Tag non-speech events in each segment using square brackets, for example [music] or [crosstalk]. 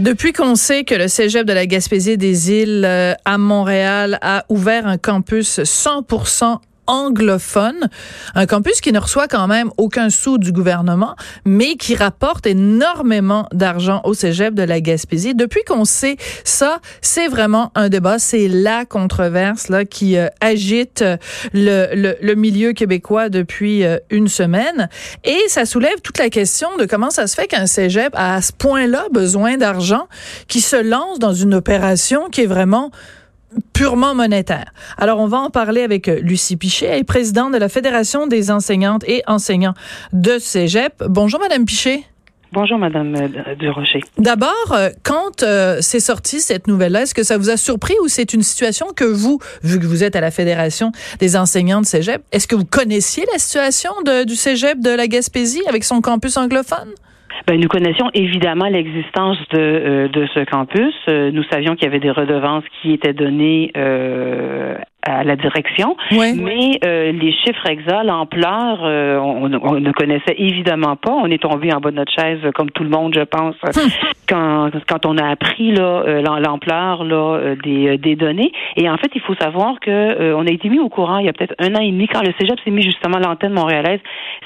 Depuis qu'on sait que le Cégep de la Gaspésie des Îles euh, à Montréal a ouvert un campus 100% anglophone, un campus qui ne reçoit quand même aucun sou du gouvernement, mais qui rapporte énormément d'argent au cégep de la Gaspésie. Depuis qu'on sait ça, c'est vraiment un débat, c'est la controverse là qui euh, agite euh, le, le, le, milieu québécois depuis euh, une semaine, et ça soulève toute la question de comment ça se fait qu'un cégep a à ce point-là besoin d'argent, qui se lance dans une opération qui est vraiment purement monétaire. Alors, on va en parler avec euh, Lucie Pichet, elle est présidente de la Fédération des enseignantes et enseignants de Cégep. Bonjour, Madame Pichet. Bonjour, Madame euh. D'abord, euh, quand c'est sorti cette nouvelle-là, est-ce que ça vous a surpris ou c'est une situation que vous, vu que vous êtes à la Fédération des enseignants de Cégep, est-ce que vous connaissiez la situation de, du Cégep de la Gaspésie avec son campus anglophone? Ben, nous connaissions évidemment l'existence de, euh, de ce campus. Euh, nous savions qu'il y avait des redevances qui étaient données euh, à la direction. Mais euh, les chiffres exacts, l'ampleur, euh, on, on, ne connaissait évidemment pas. On est tombé en bas de notre chaise, comme tout le monde, je pense, hum. quand, quand on a appris là euh, l'ampleur là des, des données. Et en fait, il faut savoir que on a été mis au courant il y a peut-être un an et demi quand le Cégep s'est mis justement l'antenne montréalaise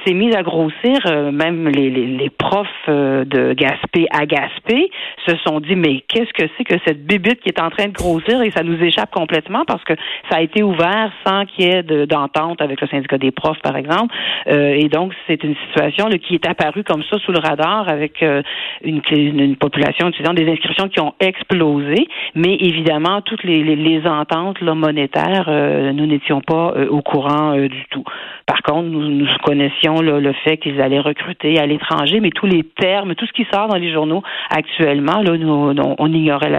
s'est mise à grossir. même les, les, les profs de Gaspé à Gaspé se sont dit mais qu'est-ce que c'est que cette bébite qui est en train de grossir? Et ça nous échappe complètement parce que ça a été sans qu'il y ait d'entente avec le syndicat des profs, par exemple. Euh, et donc, c'est une situation qui est apparue comme ça sous le radar avec euh, une, population étudiante, des inscriptions qui ont explosé. Mais évidemment, toutes les, ententes là, monétaires, euh, nous n'étions pas au courant du tout. Par contre, nous, connaissions le fait qu'ils allaient recruter à l'étranger, mais tous les termes, tout ce qui sort dans les journaux actuellement, nous, on ignorait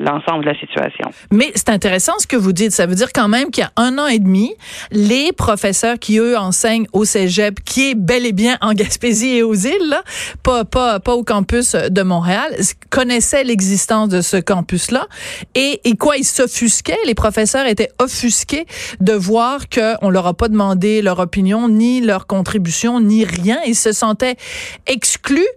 l'ensemble de la situation. Mais c'est intéressant ce que vous dites. Ça veut dire quand même qu'il y a un an et demi, les professeurs qui, eux, enseignent au cégep, qui est bel et bien en Gaspésie et aux îles, là, pas, pas, pas au campus de Montréal, connaissaient l'existence de ce campus-là. Et, et quoi, ils s'offusquaient, les professeurs étaient offusqués de voir qu'on leur a pas demandé leur opinion, ni leur contribution, ni rien. Ils se sentaient exclus.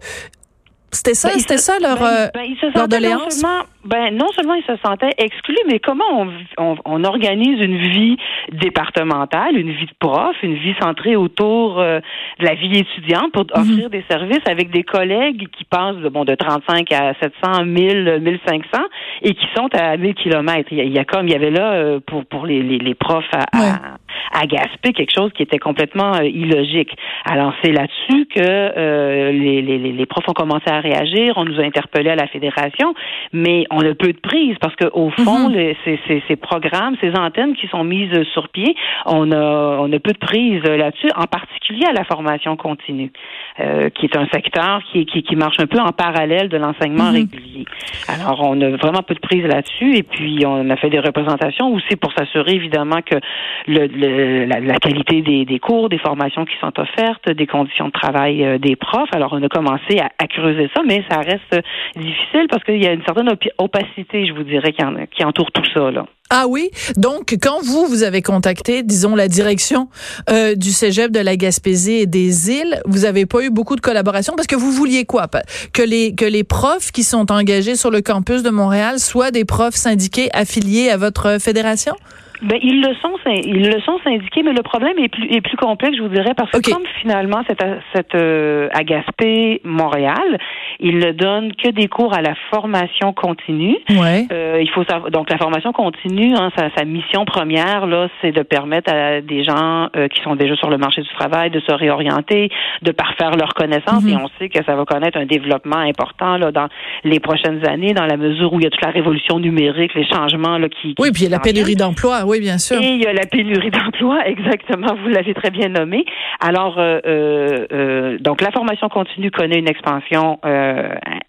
C'était ça, ben, c'était ça leur, ben, euh, ben, leur doléance? Ben non seulement ils se sentaient exclus, mais comment on, on, on, organise une vie départementale, une vie de prof, une vie centrée autour euh, de la vie étudiante pour mhm. offrir des services avec des collègues qui passent de bon de 35 à 700, 1000, 1500 et qui sont à 1000 kilomètres. Il, y a, comme il y avait là euh, pour pour les, les, les profs à, à, Gaspé quelque chose qui était complètement euh, illogique. Alors c'est là-dessus que les, les, les profs ont commencé à réagir. On nous a interpellés à la fédération, mais on a peu de prise parce que au fond, mhm. ces, programmes, ces antennes qui sont mises sur pied, on a, on a peu de prise là-dessus, en particulier à la formation continue, euh, qui est un secteur qui, qui, qui, marche un peu en parallèle de l'enseignement mhm. régulier. Alors, on a vraiment peu de prise là-dessus, et puis on a fait des représentations aussi pour s'assurer évidemment que le, la, qualité des, des, cours, des formations qui sont offertes, des conditions de travail euh, des profs. Alors, on a commencé à, à creuser ça, mais ça reste difficile parce qu'il y a une certaine opacité, je vous dirais, qui, entoure tout ça. Ah oui, donc quand vous vous avez contacté, disons la direction euh, du Cégep de la Gaspésie et des îles, vous avez pas eu beaucoup de collaboration parce que vous vouliez quoi? Que les que les profs qui sont engagés sur le campus de Montréal soient des profs syndiqués affiliés à votre fédération? Ben, ils le sont, ils le sont syndiqués, mais le problème est plus est plus complexe, je vous dirais, parce que comme finalement cette cette euh, à Gaspé, Montréal, ils ne donnent que des cours à la formation continue. Ouais. Euh, il faut savoir, donc la formation continue, hein, sa, sa, mission première là, c'est de permettre à des gens euh, qui sont déjà sur le marché du travail de se réorienter, de parfaire leurs connaissances, et mhm. on sait que ça va connaître un développement important là dans les prochaines années, dans la mesure où il y a toute la révolution numérique, les changements là qui. oui, puis il y a la pénurie d'emploi oui, bien sûr. Et il y a la pénurie d'emploi, [laughs] exactement, vous l'avez très bien nommé. Alors, euh, euh, euh, donc la formation continue connaît une expansion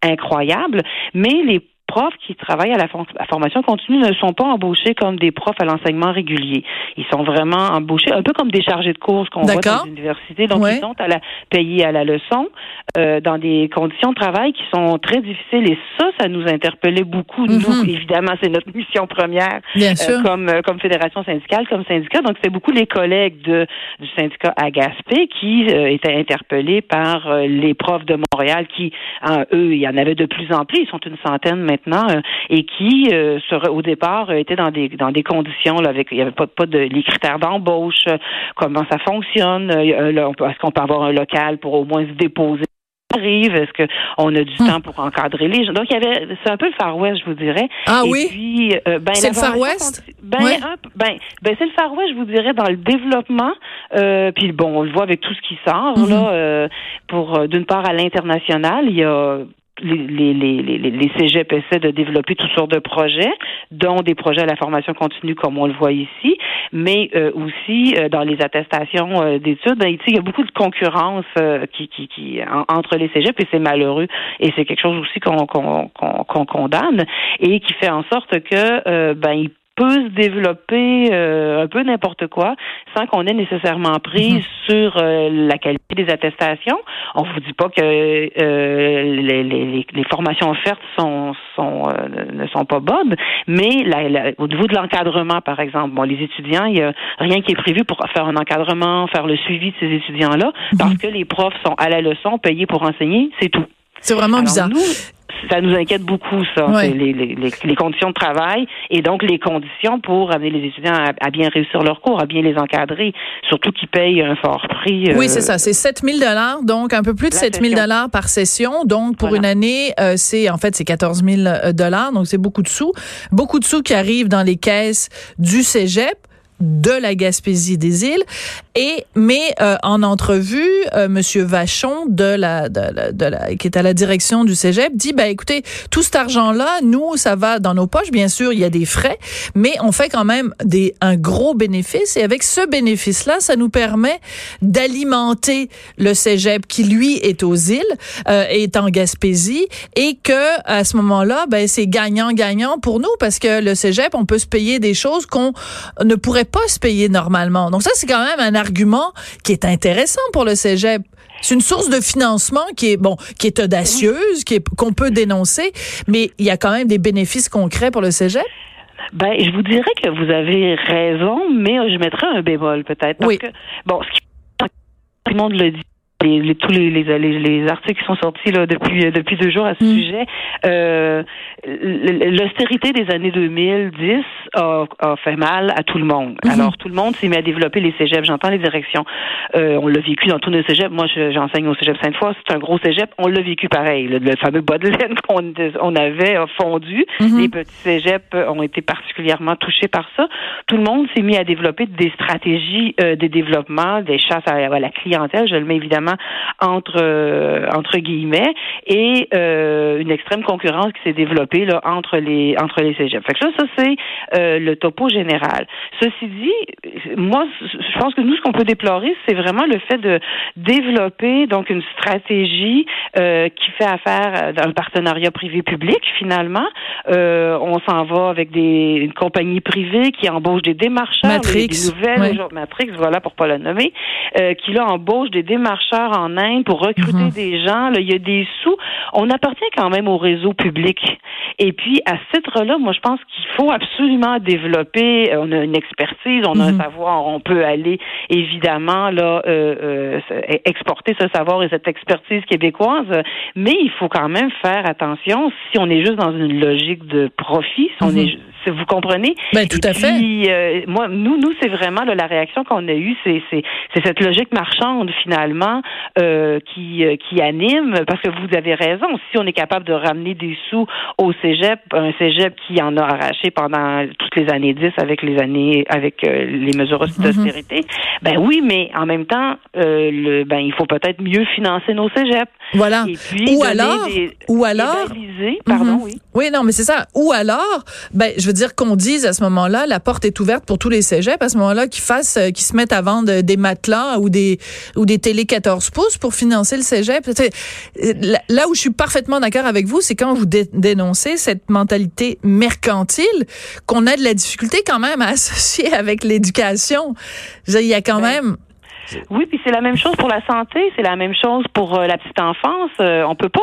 incroyable, mais les profs qui travaillent à la, formation continue ne sont pas embauchés comme des profs à l'enseignement régulier. Ils sont vraiment embauchés un peu comme des chargés de cours qu'on voit dans l'université. Donc, ils sont à la, payés à la leçon euh, dans des conditions de travail qui sont très difficiles. Et ça, ça nous interpellait beaucoup. Nous, mhm. évidemment, c'est notre mission première euh, comme, euh, comme fédération syndicale, comme syndicat. Donc, c'est beaucoup les collègues de, du syndicat à Gaspé qui étaient interpellés par les profs de Montréal qui, eux, il y en avait de plus en plus. Ils sont une centaine maintenant euh, et qui euh, au départ euh, étaient dans des dans des conditions là, avec il n'y avait pas, pas de les critères d'embauche, comment ça fonctionne, est-ce qu'on peut avoir un local pour au moins se déposer? Arrive? Est-ce qu'on a du hmm. temps pour encadrer les gens? Donc, il y avait, c'est un peu le Far West, je vous dirais. Ah oui? ben, c'est le Far West? Ben, ben, ben, c'est le Far West, je vous dirais, dans le développement. puis bon, on le voit avec tout ce qui sort, là, pour, d'une part, à l'international, il y a les, les, les, les cégeps essaient de développer toutes sortes de projets, dont des projets à la formation continue, comme on le voit ici, mais euh, aussi euh, dans les attestations euh, d'études, ben, il y a beaucoup de concurrence qui, qui, qui entre les cégeps et c'est malheureux. Et c'est quelque chose aussi qu'on qu'on condamne et qui fait en sorte que ben il peut se développer euh, un peu n'importe quoi sans qu'on ait nécessairement prise mhm. sur euh, la qualité des attestations. On vous dit pas que euh, les, les, les, formations offertes sont, sont ne sont pas bonnes, mais la, au niveau de l'encadrement, par exemple, bon, les étudiants, il y a rien qui est prévu pour faire un encadrement, faire le suivi de ces étudiants-là, mhm. parce que les profs sont à la leçon, payés pour enseigner, c'est tout. C'est vraiment bizarre ça nous inquiète beaucoup, ça, les, les, les, conditions de travail et donc les conditions pour amener les étudiants à, bien réussir leur cours, à bien les encadrer, surtout qu'ils payent un fort prix. oui, c'est ça, c'est 7 000 donc un peu plus de 7 000 par session. Donc, pour une année, euh, c'est en fait, c'est 14 000 donc c'est beaucoup de sous. Beaucoup de sous qui arrivent dans les caisses du cégep de la Gaspésie des îles. Et mais euh, en entrevue, euh, Monsieur Vachon de la, de, de la, qui est à la direction du Cégep dit ben écoutez tout cet argent là nous ça va dans nos poches bien sûr il y a des frais mais on fait quand même des un gros bénéfice et avec ce bénéfice là ça nous permet d'alimenter le Cégep qui lui est aux îles euh, est en Gaspésie et que à ce moment là ben c'est gagnant gagnant pour nous parce que le Cégep on peut se payer des choses qu'on ne pourrait pas se payer normalement. Donc ça, c'est quand même un argument qui est intéressant pour le cégep. C'est une source de financement qui est bon, qui est audacieuse, qui est qu'on peut dénoncer, mais il y a quand même des bénéfices concrets pour le cégep. Ben, je vous dirais que vous avez raison, mais je mettrais un bémol peut-être. oui. que, bon, ce qui, tout le monde le dit les, tous les, les, les, articles qui sont sortis là, depuis, euh, depuis deux jours à ce mm. sujet, euh, l'austérité des années 2010 a, a, fait mal à tout le monde. Mm-hmm. Alors, tout le monde s'est mis à développer les cégeps. J'entends les directions. Euh, on l'a vécu dans tous nos cégeps. Moi, j'enseigne au cégep Sainte-Foy. C'est un gros cégep. On l'a vécu pareil. Le, fameux bas de laine [laughs] qu'on on avait a fondu. Mm-hmm. Les petits cégeps ont été particulièrement touchés par ça. Tout le monde s'est mis à développer des stratégies euh, de développement, des chasses à, à la clientèle. Je le mets évidemment entre euh, entre guillemets et euh, une extrême concurrence qui s'est développée là entre les entre les cégeps. Fait que ça, ça c'est euh, le topo général. Ceci dit, moi, je pense que nous, ce qu'on peut déplorer, c'est vraiment le fait de développer donc une stratégie qui fait affaire d'un partenariat privé-public. Finalement, on s'en va avec des une compagnie privée qui embauche des démarcheurs, Matrix, des nouvelles Matrix, voilà pour pas la nommer, qui là embauche des démarcheurs en Inde pour recruter mhm. des gens. Là, il y a des sous. On appartient quand même au réseau public. Et puis, à ce titre-là, moi, je pense qu'il faut absolument développer. Euh, on a une expertise, on a un mhm. savoir. On peut aller, évidemment, là, euh, euh, exporter ce savoir et cette expertise québécoise. Mais il faut quand même faire attention si on est juste dans une logique de profit, si on mhm. est vous comprenez Ben tout à fait. Euh, moi, nous, nous, c'est vraiment la réaction qu'on a eue, c'est c'est cette logique marchande finalement euh, qui euh, qui anime, parce que vous avez raison. Si on est capable de ramener des sous au cégep, un cégep qui en a arraché pendant toutes les années 10 avec les années avec les mesures d'austérité, ben oui, mais en même temps, le ben il faut peut-être mieux financer nos cégeps. Voilà. ou alors, ou alors, pardon, mhm. oui. Oui, non, mais c'est ça. Ou alors, ben je veux dire qu'on dise à ce moment-là, la porte est ouverte pour tous les cégeps à ce moment-là, qu'ils fassent, euh, qu'ils se mettent à vendre des matelas ou des ou des télé 14 pouces pour financer le cégep. Là où je suis parfaitement d'accord avec vous, c'est quand vous dénoncez cette mentalité mercantile qu'on a de la difficulté quand même à [laughs] associer avec l'éducation. Il y a quand même oui, puis c'est la même chose pour la santé, c'est la même chose pour euh, la petite enfance. Euh, on peut pas,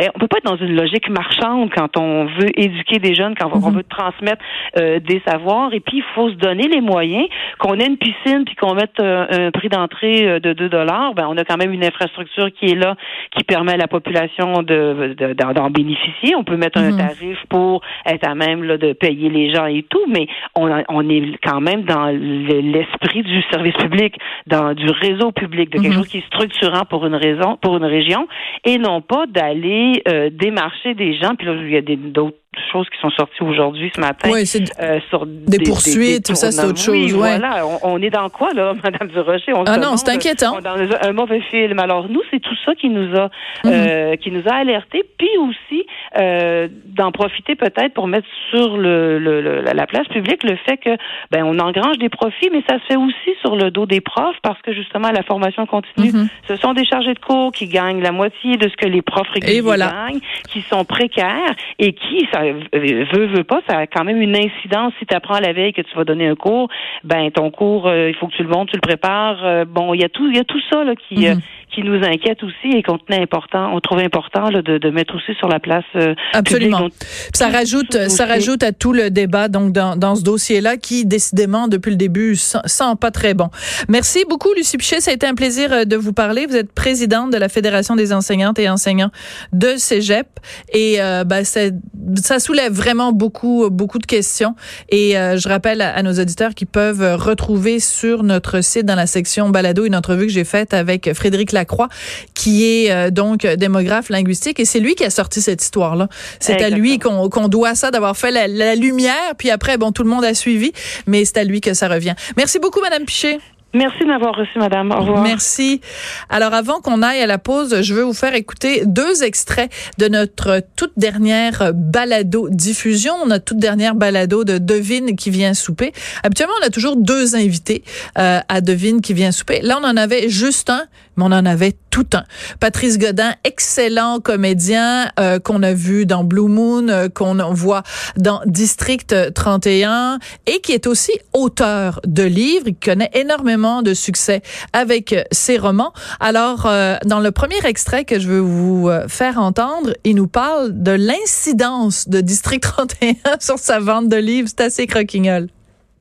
eh, on peut pas être dans une logique marchande quand on veut éduquer des jeunes, quand on mhm. veut transmettre euh, des savoirs. Et puis il faut se donner les moyens. Qu'on ait une piscine puis qu'on mette un prix d'entrée de 2 dollars, ben on a quand même une infrastructure qui est là, qui permet à la population de d'en bénéficier. On peut mettre un mhm. tarif pour être à même là, de payer les gens et tout, mais on, on est quand même dans l'esprit du service public, dans du réseau public, de quelque mhm. chose qui est structurant pour une raison, pour une région, et non pas d'aller euh, démarcher des gens. Puis là, il y a d'autres choses qui sont sorties aujourd'hui ce matin. Oui, c'est euh, sur des, poursuites, tout ça, c'est autre chose. Oui, voilà. On, est dans quoi, là, [laughs] Madame Durocher? On ah non, c'est inquiétant. On est dans un mauvais film. Alors, nous, c'est tout ça qui nous a, euh, mhm. qui nous a alertés. Puis aussi, euh, d'en profiter peut-être pour mettre sur le, le, la place publique le fait que, ben, on engrange des profits, mais ça se fait aussi sur le dos des profs parce que, justement, la formation continue, mhm. ce sont des chargés de cours qui gagnent la moitié de ce que les profs réguliers gagnent, qui sont précaires et qui, ça, veut, veut pas, ça a quand même une incidence. Si tu apprends la veille que tu vas donner un cours, ben ton cours, euh, il faut que tu le montes, tu le prépares. Euh, bon, il y a tout, il y a tout ça là, qui, euh, qui nous inquiète aussi et qu'on tenait important, on trouve important là, de, de, mettre aussi sur la place. Euh, Absolument. ça rajoute, ça rajoute à tout le débat donc dans, dans ce dossier-là qui décidément depuis le début sent, pas très bon. Merci beaucoup Lucie Pichet, ça a été un plaisir euh, de vous parler. Vous êtes présidente de la Fédération des enseignantes et enseignants de Cégep et euh, ben, ça soulève vraiment beaucoup beaucoup de questions et euh, je rappelle à, à, nos auditeurs qui peuvent retrouver sur notre site dans la section balado une entrevue que j'ai faite avec Frédéric Lacroix Croix, qui est euh, donc démographe linguistique, et c'est lui qui a sorti cette histoire-là. C'est à lui qu'on doit ça, d'avoir fait la, la, lumière, puis après, bon, tout le monde a suivi, mais c'est à lui que ça revient. Merci beaucoup, Madame Pichet. Merci de m'avoir reçu, madame. Au revoir. Merci. Alors, avant qu'on aille à la pause, je veux vous faire écouter deux extraits de notre toute dernière balado diffusion, notre toute dernière balado de Devine qui vient souper. Habituellement, on a toujours deux invités euh, à Devine qui vient souper. Là, on en avait juste un, mais on en avait tout un. Patrice Godin, excellent comédien euh, qu'on a vu dans Blue Moon, euh, qu'on voit dans District 31 et qui est aussi auteur de livres. Il connaît énormément de succès avec euh, ses romans. Alors, euh, dans le premier extrait que je veux vous euh, faire entendre, il nous parle de l'incidence de District 31 [laughs] sur sa vente de livres. C'est assez croquignol.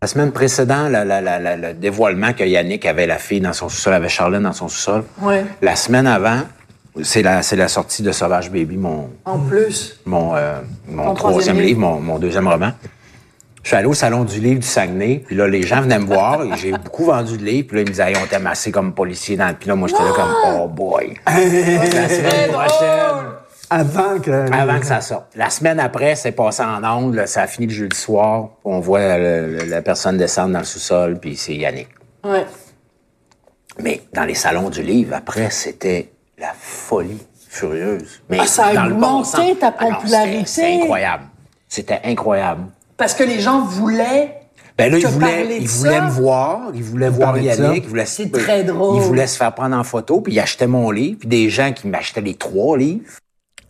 La semaine précédente, le dévoilement que Yannick avait la fille dans son sous-sol, avait Charlène dans son sous-sol. La semaine avant, c'est la, la sortie de Sauvage Baby, mon. En plus. Mon, mon troisième livre, mon, mon, deuxième roman. Je suis allé au salon du livre du Saguenay, puis là, les gens venaient me voir, et j'ai beaucoup vendu de livres, puis là, ils me disaient, on t'aime assez comme policier dans le... Puis là, moi, j'étais là comme, oh boy. [laughs] la semaine prochaine. Avant que... Avant que ça sorte. La semaine après, c'est passé en ondes, ça a fini le jeudi soir, on voit la personne descendre dans le sous-sol, puis c'est Yannick. Ouais. Mais dans les salons du livre, après, c'était la folie furieuse. Mais ah, ça a augmenté ta ah popularité. C'est incroyable. C'était incroyable. Parce que les gens voulaient ben là, il voulait, il voulait me voir, il voulait voir Yannick, il voulait, c'est très drôle. il voulait se faire prendre en photo, puis il achetait mon livre, puis des gens qui m'achetaient les trois livres.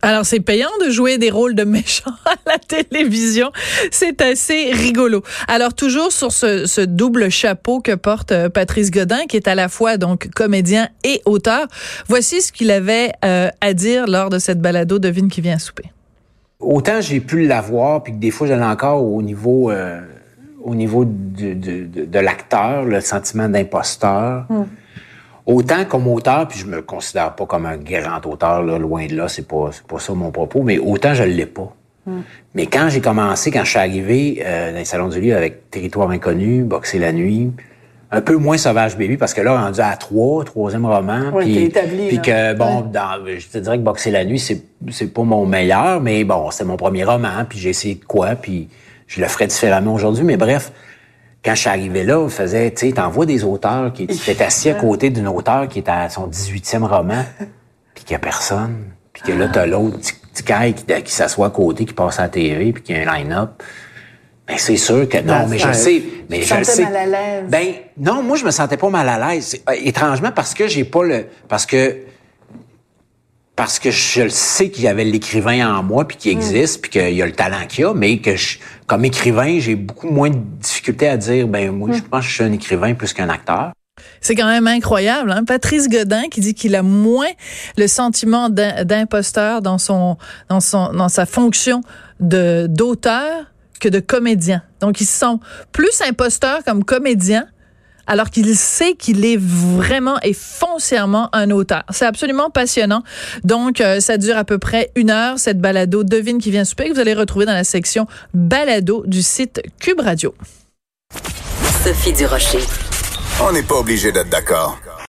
Alors, c'est payant de jouer des rôles de méchants [laughs] à la télévision. C'est assez rigolo. Alors, toujours sur ce, ce, double chapeau que porte euh, Patrice Godin, qui est à la fois donc comédien et auteur, voici ce qu'il avait euh, à dire lors de cette balado de Vine qui vient souper. Autant j'ai pu l'avoir, puis que des fois, j'en ai encore au niveau, euh, au niveau de, de, de, l'acteur, le sentiment d'imposteur. Hmm. Autant comme auteur, puis je me considère pas comme un grand auteur, là, loin de là, c'est pas, pas ça mon propos, mais autant je l'ai pas. Hmm. Mais quand j'ai commencé, quand je suis arrivé euh, dans les salons du livre avec Territoire inconnu, Boxer la nuit, un peu moins Sauvage Baby parce que là, rendu à trois, troisième roman. puis, puis que, bon, dans, je te dirais que Boxer la nuit, c'est, c'est pas mon meilleur, mais bon, c'est mon premier roman, puis j'ai essayé de quoi, puis je le ferais différemment aujourd'hui. Mais bref, quand je suis arrivé là, on faisait, tu sais, t'envoies des auteurs qui étaient assis à côté d'une auteure qui est à son 18e roman, [laughs] puis qu'il y a personne. Puis que là, t'as l'autre petit qui, qui s'assoit à côté, qui passe à la TV, puis qui a un line-up. Ben c'est sûr que non, Ben, mais je sais, mais tu je le sentais sais. mal à l'aise? Ben non, moi je me sentais pas mal à l'aise. Euh, Étrangement parce que j'ai pas le parce que parce que je le sais qu'il y avait l'écrivain en moi puis qu'il Hmm. existe puis qu'il y a le talent qu'il y a, mais que je, comme écrivain j'ai beaucoup moins de difficulté à dire ben moi je pense que je suis un écrivain plus qu'un acteur. C'est quand même incroyable. Hein? Patrice Godin qui dit qu'il a moins le sentiment d'im- d'imposteur dans son dans son dans sa fonction de d'auteur que de comédien. Donc ils sont plus imposteur comme comédien alors qu'il sait qu'il est vraiment et foncièrement un auteur. C'est absolument passionnant. Donc, euh, ça dure à peu près une heure, cette balado Devine qui vient souper, que vous allez retrouver dans la section balado du site Cube Radio. Sophie Durocher. On n'est pas obligé d'être d'accord.